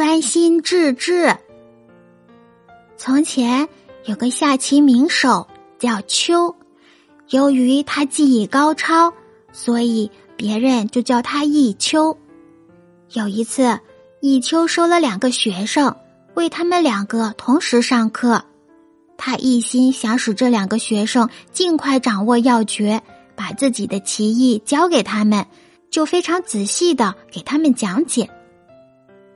专心致志。从前有个下棋名手叫秋，由于他技艺高超，所以别人就叫他弈秋。有一次，弈秋收了两个学生，为他们两个同时上课。他一心想使这两个学生尽快掌握要诀，把自己的棋艺教给他们，就非常仔细的给他们讲解。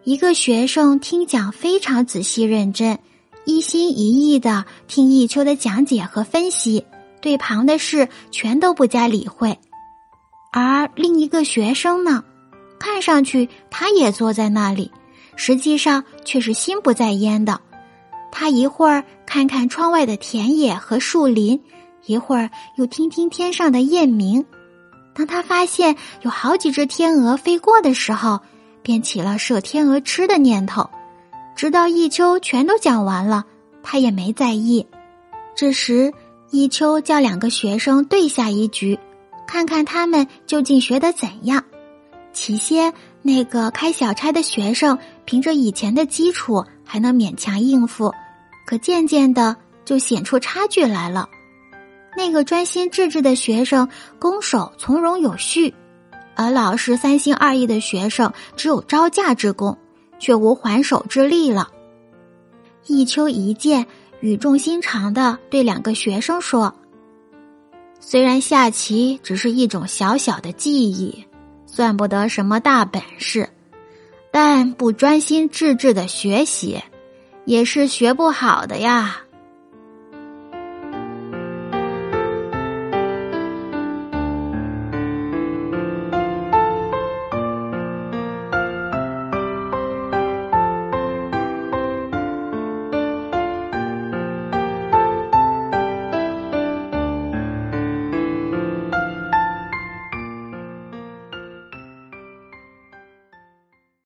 一个学生听讲非常仔细认真，一心一意的听弈秋的讲解和分析，对旁的事全都不加理会。而另一个学生呢，看上去他也坐在那里，实际上却是心不在焉的。他一会儿看看窗外的田野和树林，一会儿又听听天上的雁鸣。当他发现有好几只天鹅飞过的时候，便起了射天鹅吃的念头。直到弈秋全都讲完了，他也没在意。这时，弈秋叫两个学生对下一局，看看他们究竟学得怎样。起先，那个开小差的学生凭着以前的基础还能勉强应付。可渐渐的就显出差距来了。那个专心致志的学生攻守从容有序，而老师三心二意的学生只有招架之功，却无还手之力了。一秋一见，语重心长的对两个学生说：“虽然下棋只是一种小小的技艺，算不得什么大本事，但不专心致志的学习。”也是学不好的呀。